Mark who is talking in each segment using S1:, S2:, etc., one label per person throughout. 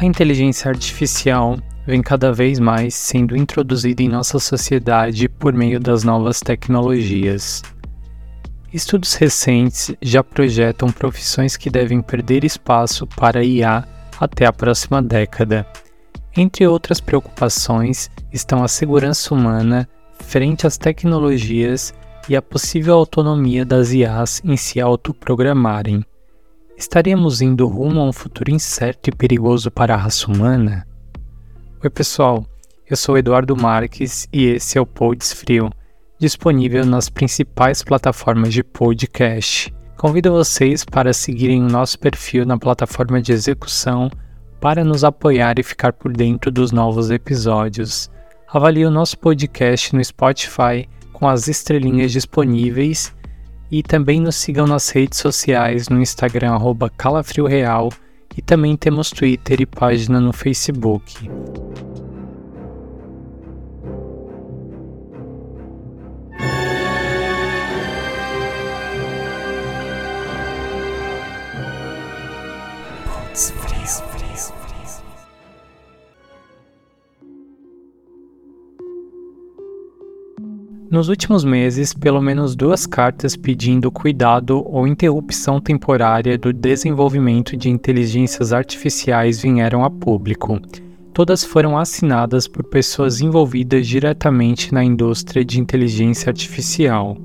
S1: A inteligência artificial vem cada vez mais sendo introduzida em nossa sociedade por meio das novas tecnologias. Estudos recentes já projetam profissões que devem perder espaço para IA até a próxima década. Entre outras preocupações estão a segurança humana frente às tecnologias e a possível autonomia das IAs em se autoprogramarem. Estaríamos indo rumo a um futuro incerto e perigoso para a raça humana? Oi, pessoal. Eu sou Eduardo Marques e esse é o Pods Frio, disponível nas principais plataformas de podcast. Convido vocês para seguirem o nosso perfil na plataforma de execução para nos apoiar e ficar por dentro dos novos episódios. Avalie o nosso podcast no Spotify com as estrelinhas disponíveis e também nos sigam nas redes sociais no Instagram calafrioreal e também temos Twitter e página no Facebook. Nos últimos meses, pelo menos duas cartas pedindo cuidado ou interrupção temporária do desenvolvimento de inteligências artificiais vieram a público. Todas foram assinadas por pessoas envolvidas diretamente na indústria de inteligência artificial.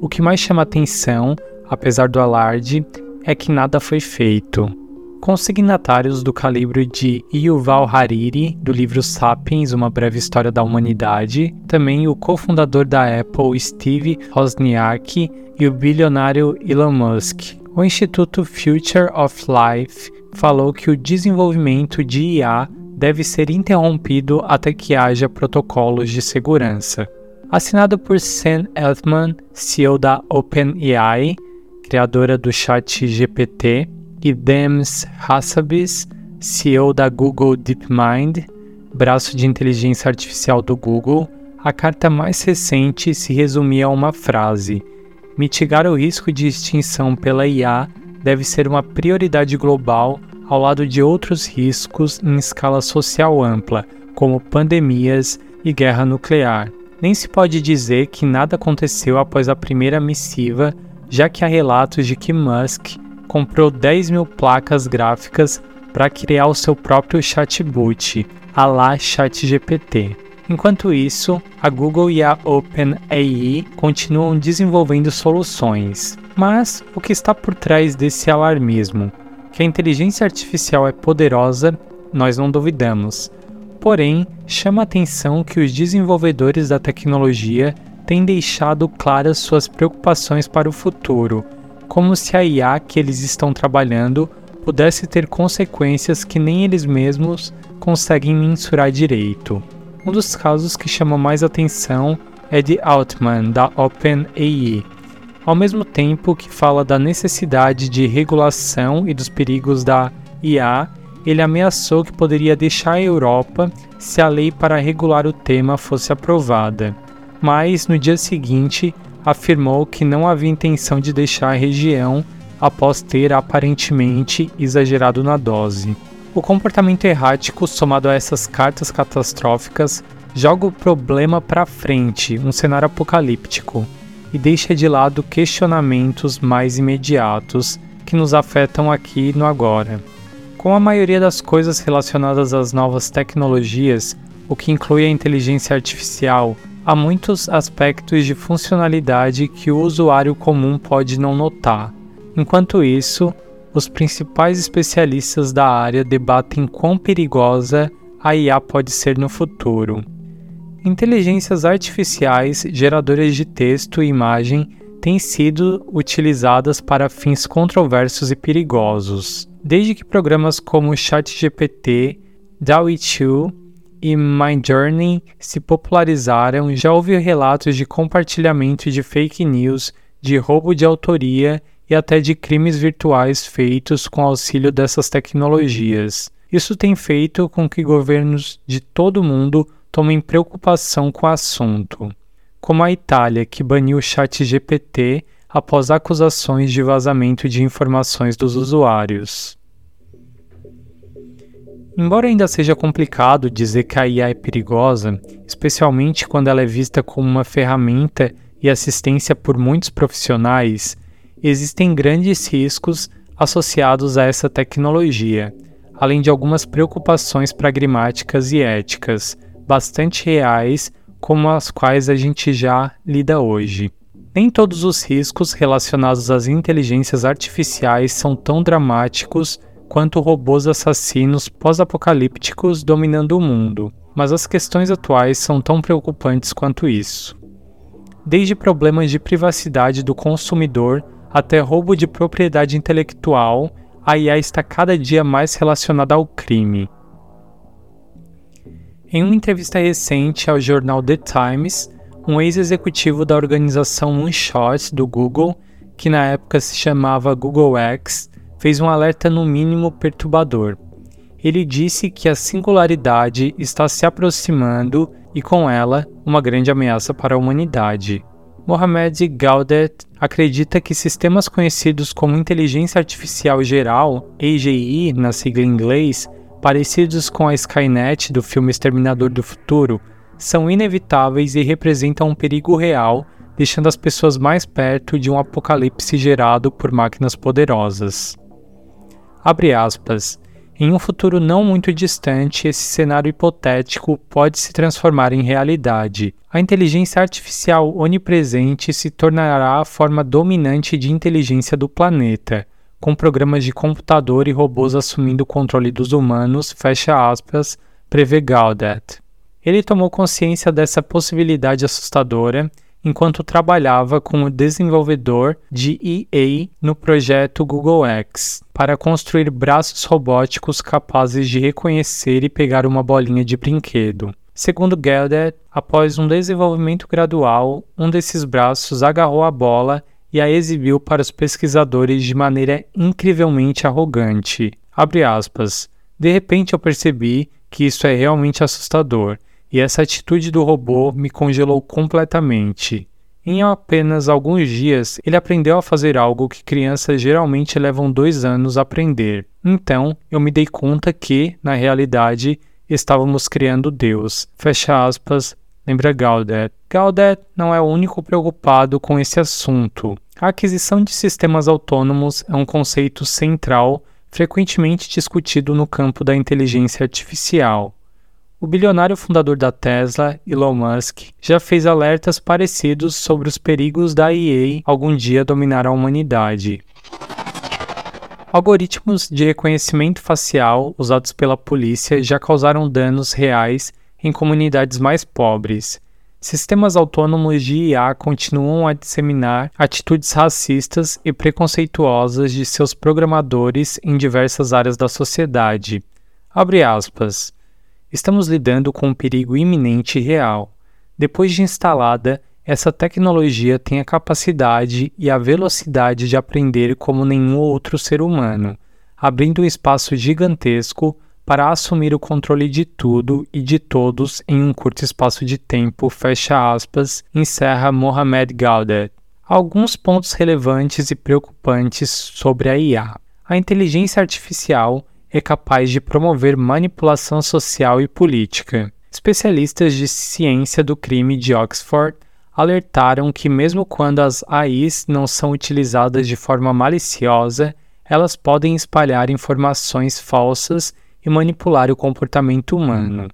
S1: O que mais chama atenção, apesar do alarde, é que nada foi feito com signatários do calibre de Yuval Hariri, do livro Sapiens, Uma Breve História da Humanidade, também o cofundador da Apple, Steve Wozniak, e o bilionário Elon Musk. O Instituto Future of Life falou que o desenvolvimento de IA deve ser interrompido até que haja protocolos de segurança. Assinado por Sam Altman, CEO da OpenAI, criadora do chat GPT, e Dems Hassabis, CEO da Google DeepMind, braço de inteligência artificial do Google, a carta mais recente se resumia a uma frase: mitigar o risco de extinção pela IA deve ser uma prioridade global ao lado de outros riscos em escala social ampla, como pandemias e guerra nuclear. Nem se pode dizer que nada aconteceu após a primeira missiva, já que há relatos de que Musk comprou 10 mil placas gráficas para criar o seu próprio chatbot, a lá ChatGPT. Enquanto isso, a Google e a OpenAI continuam desenvolvendo soluções. Mas o que está por trás desse alarmismo? Que a inteligência artificial é poderosa, nós não duvidamos. Porém, chama atenção que os desenvolvedores da tecnologia têm deixado claras suas preocupações para o futuro como se a IA que eles estão trabalhando pudesse ter consequências que nem eles mesmos conseguem mensurar direito. Um dos casos que chama mais atenção é de Altman, da OpenAI. Ao mesmo tempo que fala da necessidade de regulação e dos perigos da IA, ele ameaçou que poderia deixar a Europa se a lei para regular o tema fosse aprovada. Mas no dia seguinte, afirmou que não havia intenção de deixar a região após ter aparentemente exagerado na dose. O comportamento errático, somado a essas cartas catastróficas, joga o problema para frente, um cenário apocalíptico, e deixa de lado questionamentos mais imediatos que nos afetam aqui no agora. Com a maioria das coisas relacionadas às novas tecnologias, o que inclui a inteligência artificial, há muitos aspectos de funcionalidade que o usuário comum pode não notar. Enquanto isso, os principais especialistas da área debatem quão perigosa a IA pode ser no futuro. Inteligências artificiais geradoras de texto e imagem têm sido utilizadas para fins controversos e perigosos, desde que programas como ChatGPT, DALL-E 2 e Journey se popularizaram, já houve relatos de compartilhamento de fake news, de roubo de autoria e até de crimes virtuais feitos com auxílio dessas tecnologias. Isso tem feito com que governos de todo o mundo tomem preocupação com o assunto, como a Itália, que baniu o chat GPT após acusações de vazamento de informações dos usuários. Embora ainda seja complicado dizer que a IA é perigosa, especialmente quando ela é vista como uma ferramenta e assistência por muitos profissionais, existem grandes riscos associados a essa tecnologia, além de algumas preocupações pragmáticas e éticas bastante reais, como as quais a gente já lida hoje. Nem todos os riscos relacionados às inteligências artificiais são tão dramáticos quanto robôs assassinos pós-apocalípticos dominando o mundo, mas as questões atuais são tão preocupantes quanto isso. Desde problemas de privacidade do consumidor até roubo de propriedade intelectual, a IA está cada dia mais relacionada ao crime. Em uma entrevista recente ao jornal The Times, um ex-executivo da organização Moonshot do Google, que na época se chamava Google X, fez um alerta no mínimo perturbador. Ele disse que a singularidade está se aproximando e, com ela, uma grande ameaça para a humanidade. Mohamed Gaudet acredita que sistemas conhecidos como inteligência artificial geral, AGI na sigla em inglês, parecidos com a Skynet do filme Exterminador do Futuro, são inevitáveis e representam um perigo real, deixando as pessoas mais perto de um apocalipse gerado por máquinas poderosas. Abre aspas. Em um futuro não muito distante, esse cenário hipotético pode se transformar em realidade. A inteligência artificial onipresente se tornará a forma dominante de inteligência do planeta, com programas de computador e robôs assumindo o controle dos humanos, fecha aspas, prevê Gaudet. Ele tomou consciência dessa possibilidade assustadora enquanto trabalhava como desenvolvedor de EA no projeto Google X, para construir braços robóticos capazes de reconhecer e pegar uma bolinha de brinquedo. Segundo Gelder, após um desenvolvimento gradual, um desses braços agarrou a bola e a exibiu para os pesquisadores de maneira incrivelmente arrogante. De repente eu percebi que isso é realmente assustador e essa atitude do robô me congelou completamente. Em apenas alguns dias, ele aprendeu a fazer algo que crianças geralmente levam dois anos a aprender. Então, eu me dei conta que, na realidade, estávamos criando Deus. Fecha aspas, lembra Gaudet. Gaudet não é o único preocupado com esse assunto. A aquisição de sistemas autônomos é um conceito central frequentemente discutido no campo da inteligência artificial. O bilionário fundador da Tesla, Elon Musk, já fez alertas parecidos sobre os perigos da IA algum dia dominar a humanidade. Algoritmos de reconhecimento facial usados pela polícia já causaram danos reais em comunidades mais pobres. Sistemas autônomos de IA continuam a disseminar atitudes racistas e preconceituosas de seus programadores em diversas áreas da sociedade. Abre aspas. Estamos lidando com um perigo iminente e real. Depois de instalada, essa tecnologia tem a capacidade e a velocidade de aprender como nenhum outro ser humano, abrindo um espaço gigantesco para assumir o controle de tudo e de todos em um curto espaço de tempo, fecha aspas, encerra Mohamed Gaudet. Alguns pontos relevantes e preocupantes sobre a IA. A inteligência artificial é capaz de promover manipulação social e política. Especialistas de ciência do crime de Oxford alertaram que, mesmo quando as AIs não são utilizadas de forma maliciosa, elas podem espalhar informações falsas e manipular o comportamento humano.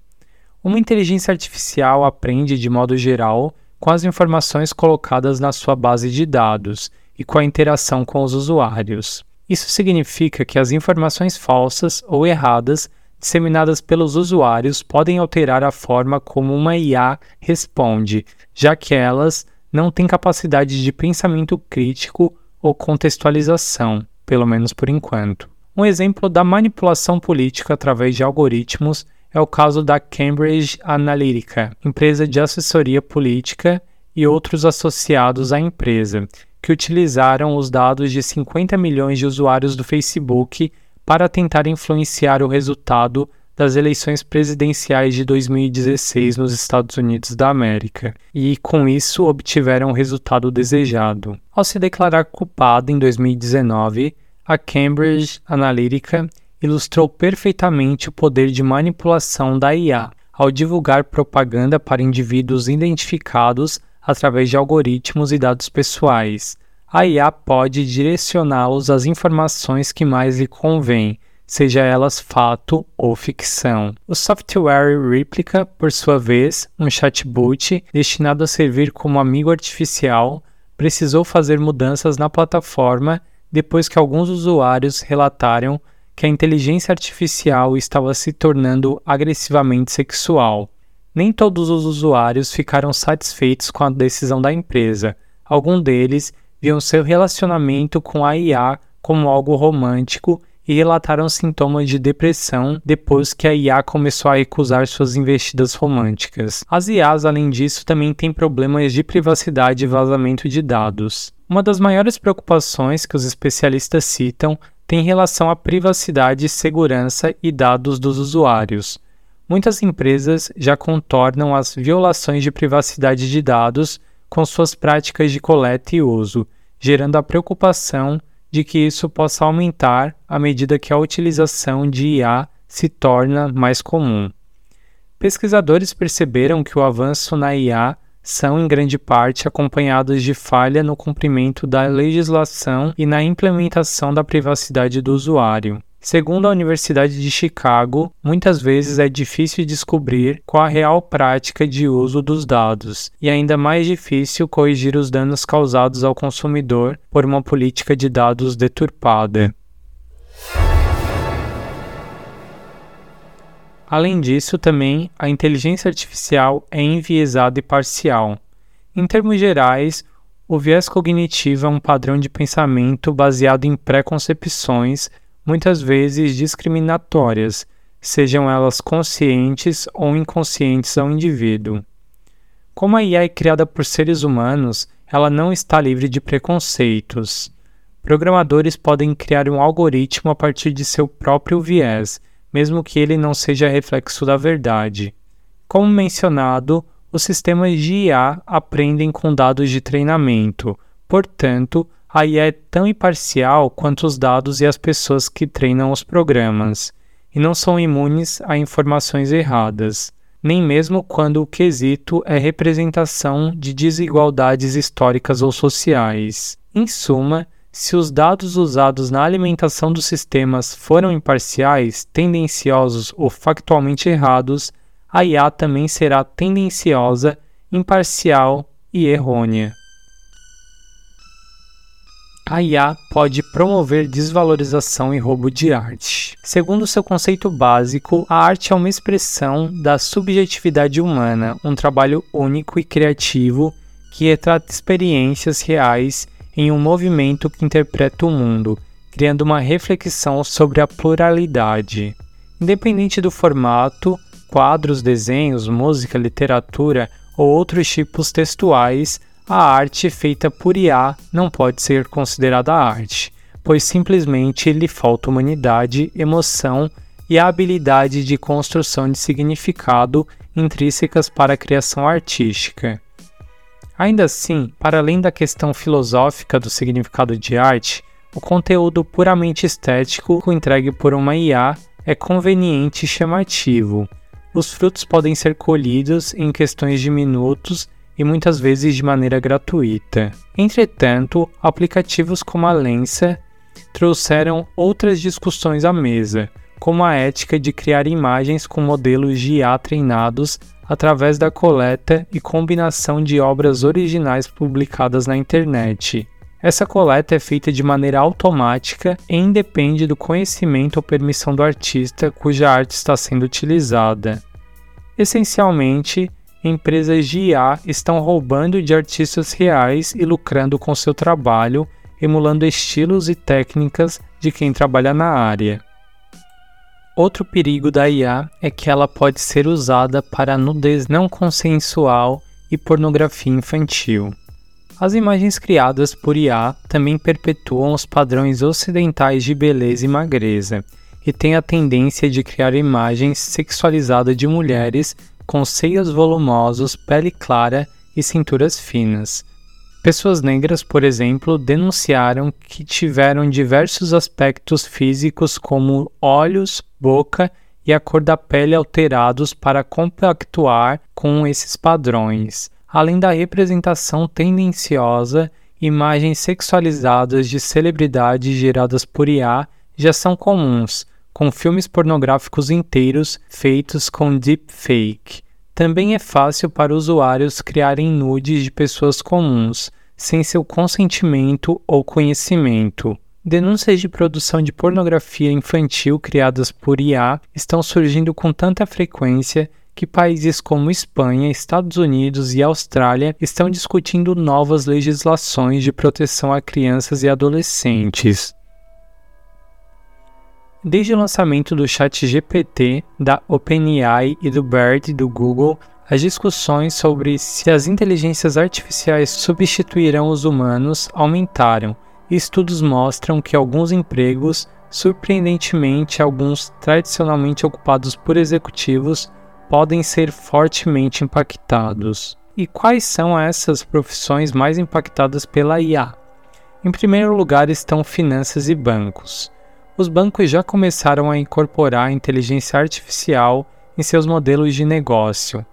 S1: Uma inteligência artificial aprende de modo geral com as informações colocadas na sua base de dados e com a interação com os usuários. Isso significa que as informações falsas ou erradas disseminadas pelos usuários podem alterar a forma como uma IA responde, já que elas não têm capacidade de pensamento crítico ou contextualização, pelo menos por enquanto. Um exemplo da manipulação política através de algoritmos é o caso da Cambridge Analytica, empresa de assessoria política e outros associados à empresa, que utilizaram os dados de 50 milhões de usuários do Facebook para tentar influenciar o resultado das eleições presidenciais de 2016 nos Estados Unidos da América, e com isso obtiveram o resultado desejado. Ao se declarar culpada em 2019, a Cambridge Analytica ilustrou perfeitamente o poder de manipulação da IA ao divulgar propaganda para indivíduos identificados através de algoritmos e dados pessoais. A IA pode direcioná-los às informações que mais lhe convêm, seja elas fato ou ficção. O software Replica, por sua vez, um chatbot destinado a servir como amigo artificial, precisou fazer mudanças na plataforma depois que alguns usuários relataram que a inteligência artificial estava se tornando agressivamente sexual. Nem todos os usuários ficaram satisfeitos com a decisão da empresa. Alguns deles viam seu relacionamento com a IA como algo romântico e relataram sintomas de depressão depois que a IA começou a recusar suas investidas românticas. As IAs, além disso, também têm problemas de privacidade e vazamento de dados. Uma das maiores preocupações que os especialistas citam tem relação à privacidade, segurança e dados dos usuários. Muitas empresas já contornam as violações de privacidade de dados com suas práticas de coleta e uso, gerando a preocupação de que isso possa aumentar à medida que a utilização de IA se torna mais comum. Pesquisadores perceberam que o avanço na IA são em grande parte acompanhados de falha no cumprimento da legislação e na implementação da privacidade do usuário. Segundo a Universidade de Chicago, muitas vezes é difícil descobrir qual a real prática de uso dos dados, e ainda mais difícil corrigir os danos causados ao consumidor por uma política de dados deturpada. Além disso, também a inteligência artificial é enviesada e parcial. Em termos gerais, o viés cognitivo é um padrão de pensamento baseado em preconcepções, muitas vezes discriminatórias, sejam elas conscientes ou inconscientes ao indivíduo. Como a IA é criada por seres humanos, ela não está livre de preconceitos. Programadores podem criar um algoritmo a partir de seu próprio viés mesmo que ele não seja reflexo da verdade. Como mencionado, os sistemas de IA aprendem com dados de treinamento, portanto, a IA é tão imparcial quanto os dados e as pessoas que treinam os programas, e não são imunes a informações erradas, nem mesmo quando o quesito é representação de desigualdades históricas ou sociais. Em suma, se os dados usados na alimentação dos sistemas foram imparciais, tendenciosos ou factualmente errados, a IA também será tendenciosa, imparcial e errônea. A IA pode promover desvalorização e roubo de arte. Segundo seu conceito básico, a arte é uma expressão da subjetividade humana, um trabalho único e criativo que retrata experiências reais em um movimento que interpreta o mundo, criando uma reflexão sobre a pluralidade. Independente do formato, quadros, desenhos, música, literatura ou outros tipos textuais, a arte feita por IA não pode ser considerada arte, pois simplesmente lhe falta humanidade, emoção e a habilidade de construção de significado intrínsecas para a criação artística. Ainda assim, para além da questão filosófica do significado de arte, o conteúdo puramente estético entregue por uma IA é conveniente e chamativo. Os frutos podem ser colhidos em questões de minutos e muitas vezes de maneira gratuita. Entretanto, aplicativos como a Lensa trouxeram outras discussões à mesa, como a ética de criar imagens com modelos de IA treinados através da coleta e combinação de obras originais publicadas na internet. Essa coleta é feita de maneira automática e independe do conhecimento ou permissão do artista cuja arte está sendo utilizada. Essencialmente, empresas de IA estão roubando de artistas reais e lucrando com seu trabalho, emulando estilos e técnicas de quem trabalha na área. Outro perigo da IA é que ela pode ser usada para nudez não consensual e pornografia infantil. As imagens criadas por IA também perpetuam os padrões ocidentais de beleza e magreza, e têm a tendência de criar imagens sexualizadas de mulheres com seios volumosos, pele clara e cinturas finas. Pessoas negras, por exemplo, denunciaram que tiveram diversos aspectos físicos, como olhos, boca e a cor da pele alterados para compactuar com esses padrões, além da representação tendenciosa, imagens sexualizadas de celebridades geradas por IA já são comuns, com filmes pornográficos inteiros feitos com deepfake. Também é fácil para usuários criarem nudes de pessoas comuns, sem seu consentimento ou conhecimento. Denúncias de produção de pornografia infantil criadas por IA estão surgindo com tanta frequência que países como Espanha, Estados Unidos e Austrália estão discutindo novas legislações de proteção a crianças e adolescentes. Desde o lançamento do ChatGPT, da OpenAI e do BERT do Google, as discussões sobre se as inteligências artificiais substituirão os humanos aumentaram. Estudos mostram que alguns empregos, surpreendentemente alguns tradicionalmente ocupados por executivos, podem ser fortemente impactados. E quais são essas profissões mais impactadas pela IA? Em primeiro lugar estão finanças e bancos os bancos já começaram a incorporar a inteligência artificial em seus modelos de negócio.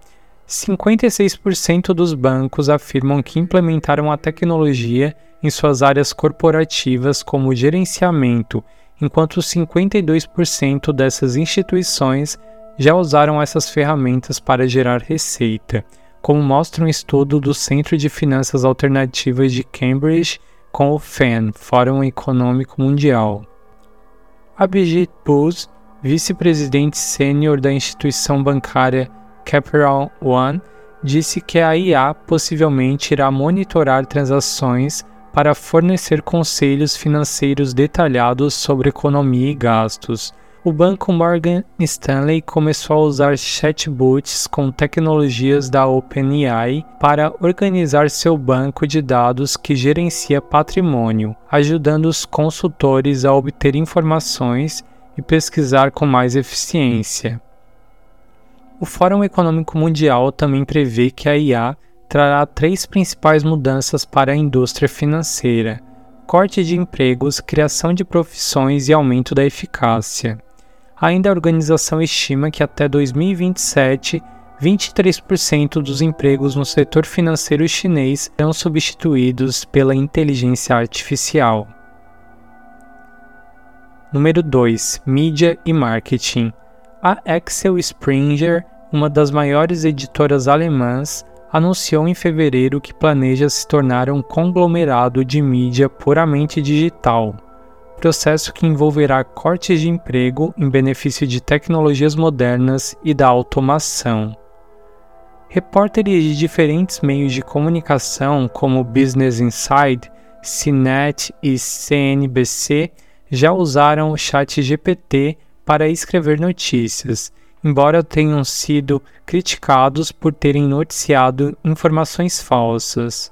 S1: 56% dos bancos afirmam que implementaram a tecnologia em suas áreas corporativas como gerenciamento, enquanto 52% dessas instituições já usaram essas ferramentas para gerar receita, como mostra um estudo do Centro de Finanças Alternativas de Cambridge com o FEN, Fórum Econômico Mundial. Abhijit Bose, vice-presidente sênior da instituição bancária Capital One, disse que a IA possivelmente irá monitorar transações para fornecer conselhos financeiros detalhados sobre economia e gastos, o banco Morgan Stanley começou a usar chatbots com tecnologias da OpenAI para organizar seu banco de dados que gerencia patrimônio, ajudando os consultores a obter informações e pesquisar com mais eficiência. O Fórum Econômico Mundial também prevê que a IA trará três principais mudanças para a indústria financeira: corte de empregos, criação de profissões e aumento da eficácia. Ainda a organização estima que até 2027, 23% dos empregos no setor financeiro chinês serão substituídos pela inteligência artificial. Número 2. Mídia e marketing. A Axel Springer, uma das maiores editoras alemãs, anunciou em fevereiro que planeja se tornar um conglomerado de mídia puramente digital processo que envolverá cortes de emprego em benefício de tecnologias modernas e da automação. Repórteres de diferentes meios de comunicação, como Business Insider, CNET e CNBC, já usaram o chat GPT para escrever notícias, embora tenham sido criticados por terem noticiado informações falsas.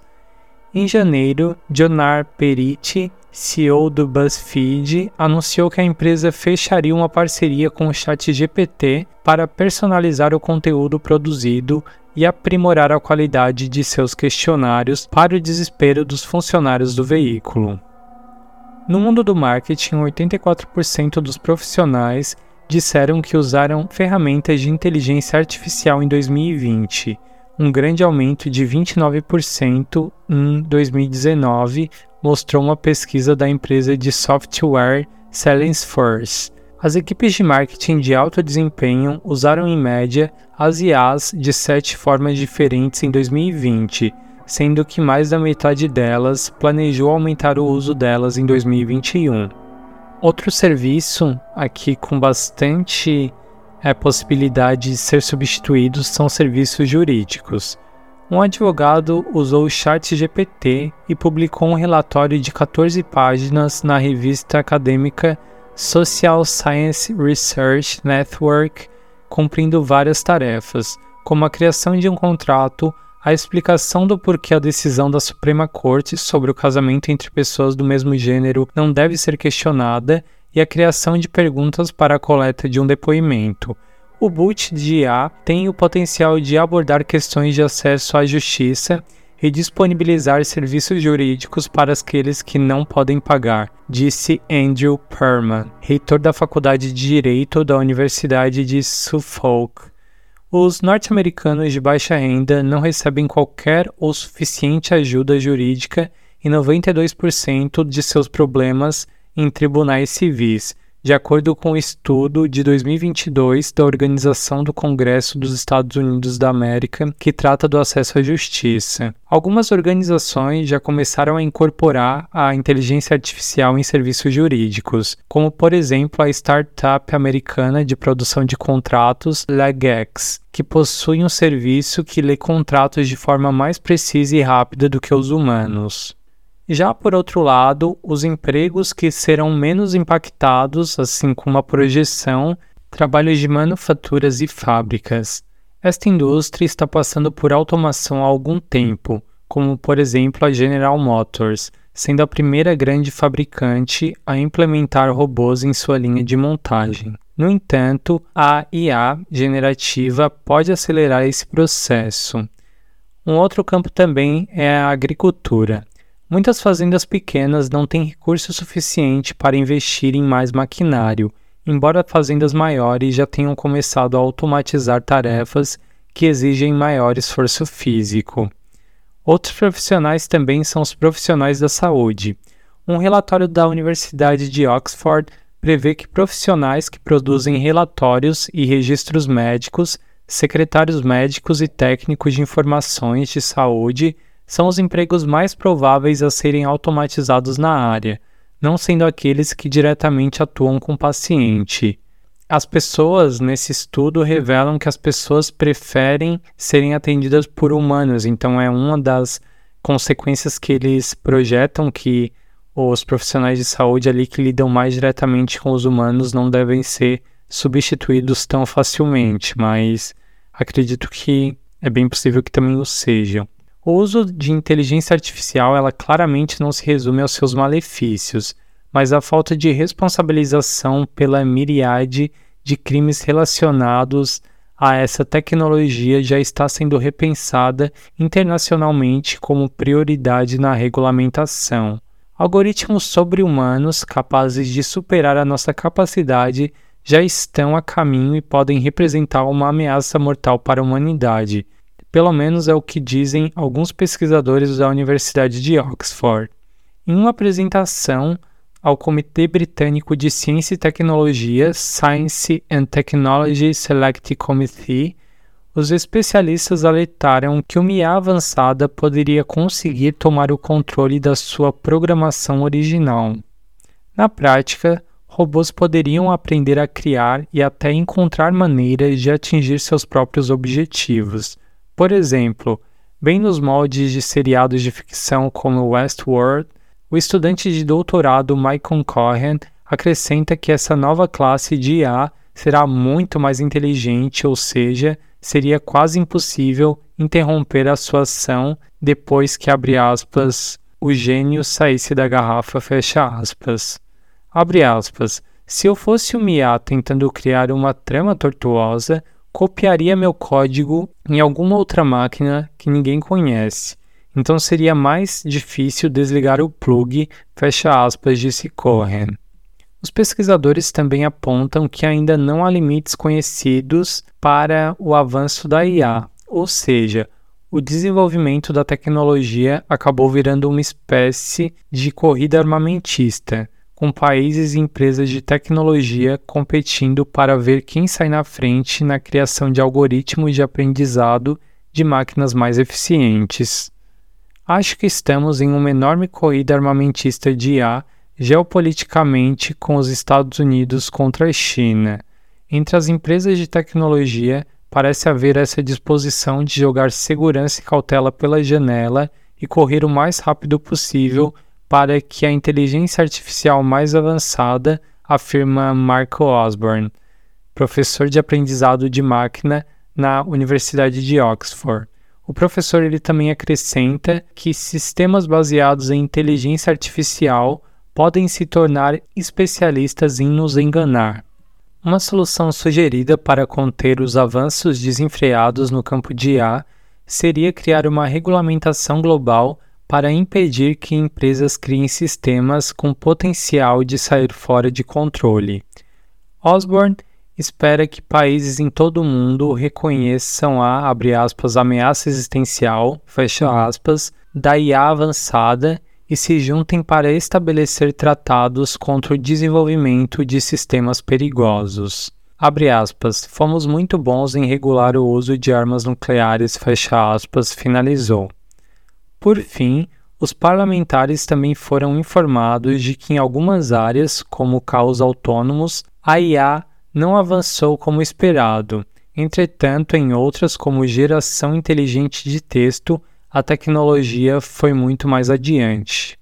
S1: Em janeiro, Jonar Peritti CEO do BuzzFeed, anunciou que a empresa fecharia uma parceria com o ChatGPT para personalizar o conteúdo produzido e aprimorar a qualidade de seus questionários para o desespero dos funcionários do veículo. No mundo do marketing, 84% dos profissionais disseram que usaram ferramentas de inteligência artificial em 2020, um grande aumento de 29% em 2019 mostrou uma pesquisa da empresa de software Salesforce. As equipes de marketing de alto desempenho usaram em média as IAs de sete formas diferentes em 2020, sendo que mais da metade delas planejou aumentar o uso delas em 2021. Outro serviço aqui com bastante é, possibilidade de ser substituído são serviços jurídicos. Um advogado usou o ChatGPT e publicou um relatório de 14 páginas na revista acadêmica Social Science Research Network, cumprindo várias tarefas, como a criação de um contrato, a explicação do porquê a decisão da Suprema Corte sobre o casamento entre pessoas do mesmo gênero não deve ser questionada e a criação de perguntas para a coleta de um depoimento. O boot de IA tem o potencial de abordar questões de acesso à justiça, e disponibilizar serviços jurídicos para aqueles que não podem pagar, disse Andrew Perman, reitor da Faculdade de Direito da Universidade de Suffolk. Os norte-americanos de baixa renda não recebem qualquer ou suficiente ajuda jurídica e 92% de seus problemas em tribunais civis, de acordo com um estudo de 2022 da Organização do Congresso dos Estados Unidos da América, que trata do acesso à justiça. Algumas organizações já começaram a incorporar a inteligência artificial em serviços jurídicos, como por exemplo a startup americana de produção de contratos LegX, que possui um serviço que lê contratos de forma mais precisa e rápida do que os humanos. Já por outro lado, os empregos que serão menos impactados, assim como a projeção, trabalhos de manufaturas e fábricas. Esta indústria está passando por automação há algum tempo, como por exemplo a General Motors, sendo a primeira grande fabricante a implementar robôs em sua linha de montagem. No entanto, a IA generativa pode acelerar esse processo. Um outro campo também é a agricultura. Muitas fazendas pequenas não têm recurso suficiente para investir em mais maquinário, embora fazendas maiores já tenham começado a automatizar tarefas que exigem maior esforço físico. Outros profissionais também são os profissionais da saúde. Um relatório da Universidade de Oxford prevê que profissionais que produzem relatórios e registros médicos, secretários médicos e técnicos de informações de saúde são os empregos mais prováveis a serem automatizados na área, não sendo aqueles que diretamente atuam com o paciente. As pessoas nesse estudo revelam que as pessoas preferem serem atendidas por humanos, então é uma das consequências que eles projetam que os profissionais de saúde ali que lidam mais diretamente com os humanos não devem ser substituídos tão facilmente, mas acredito que é bem possível que também o sejam. O uso de inteligência artificial ela claramente não se resume aos seus malefícios, mas à falta de responsabilização pela miríade de crimes relacionados a essa tecnologia já está sendo repensada internacionalmente como prioridade na regulamentação. Algoritmos sobre-humanos capazes de superar a nossa capacidade já estão a caminho e podem representar uma ameaça mortal para a humanidade pelo menos é o que dizem alguns pesquisadores da Universidade de Oxford. Em uma apresentação ao Comitê Britânico de Ciência e Tecnologia Science and Technology Select Committee, os especialistas alertaram que uma IA avançada poderia conseguir tomar o controle da sua programação original. Na prática, robôs poderiam aprender a criar e até encontrar maneiras de atingir seus próprios objetivos por exemplo, bem nos moldes de seriados de ficção como Westworld, o estudante de doutorado Michael Cohen acrescenta que essa nova classe de IA será muito mais inteligente, ou seja, seria quase impossível interromper a sua ação depois que, abre aspas, o gênio saísse da garrafa, fecha aspas. Abre aspas. Se eu fosse um IA tentando criar uma trama tortuosa, copiaria meu código em alguma outra máquina que ninguém conhece. Então seria mais difícil desligar o plug, fecha aspas, disse Cohen. Os pesquisadores também apontam que ainda não há limites conhecidos para o avanço da IA, ou seja, o desenvolvimento da tecnologia acabou virando uma espécie de corrida armamentista, com países e empresas de tecnologia competindo para ver quem sai na frente na criação de algoritmos de aprendizado de máquinas mais eficientes. Acho que estamos em uma enorme corrida armamentista de IA geopoliticamente com os Estados Unidos contra a China. Entre as empresas de tecnologia, parece haver essa disposição de jogar segurança e cautela pela janela e correr o mais rápido possível para que a inteligência artificial mais avançada, afirma Marco Osborne, professor de aprendizado de máquina na Universidade de Oxford. O professor ele também acrescenta que sistemas baseados em inteligência artificial podem se tornar especialistas em nos enganar. Uma solução sugerida para conter os avanços desenfreados no campo de IA seria criar uma regulamentação global para impedir que empresas criem sistemas com potencial de sair fora de controle. Osborne espera que países em todo o mundo reconheçam a aspas, ameaça existencial aspas, da IA avançada e se juntem para estabelecer tratados contra o desenvolvimento de sistemas perigosos. Aspas, fomos muito bons em regular o uso de armas nucleares, aspas, finalizou. Por fim, os parlamentares também foram informados de que em algumas áreas, como carros autônomos, a IA não avançou como esperado. Entretanto, em outras, como geração inteligente de texto, a tecnologia foi muito mais adiante.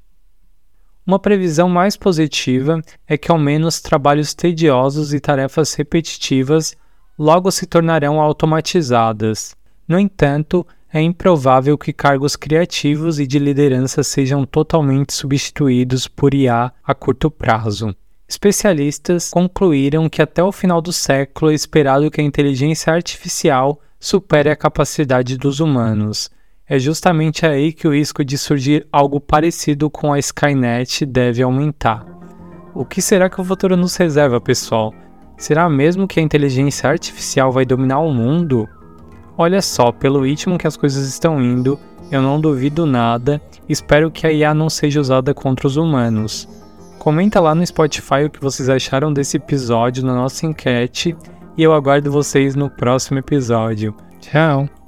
S1: Uma previsão mais positiva é que ao menos trabalhos tediosos e tarefas repetitivas logo se tornarão automatizadas. No entanto, é improvável que cargos criativos e de liderança sejam totalmente substituídos por IA a curto prazo. Especialistas concluíram que até o final do século é esperado que a inteligência artificial supere a capacidade dos humanos, é justamente aí que o risco de surgir algo parecido com a Skynet deve aumentar. O que será que o futuro nos reserva, pessoal? Será mesmo que a inteligência artificial vai dominar o mundo? Olha só, pelo ritmo que as coisas estão indo, eu não duvido nada, espero que a IA não seja usada contra os humanos. Comenta lá no Spotify o que vocês acharam desse episódio na nossa enquete e eu aguardo vocês no próximo episódio. Tchau!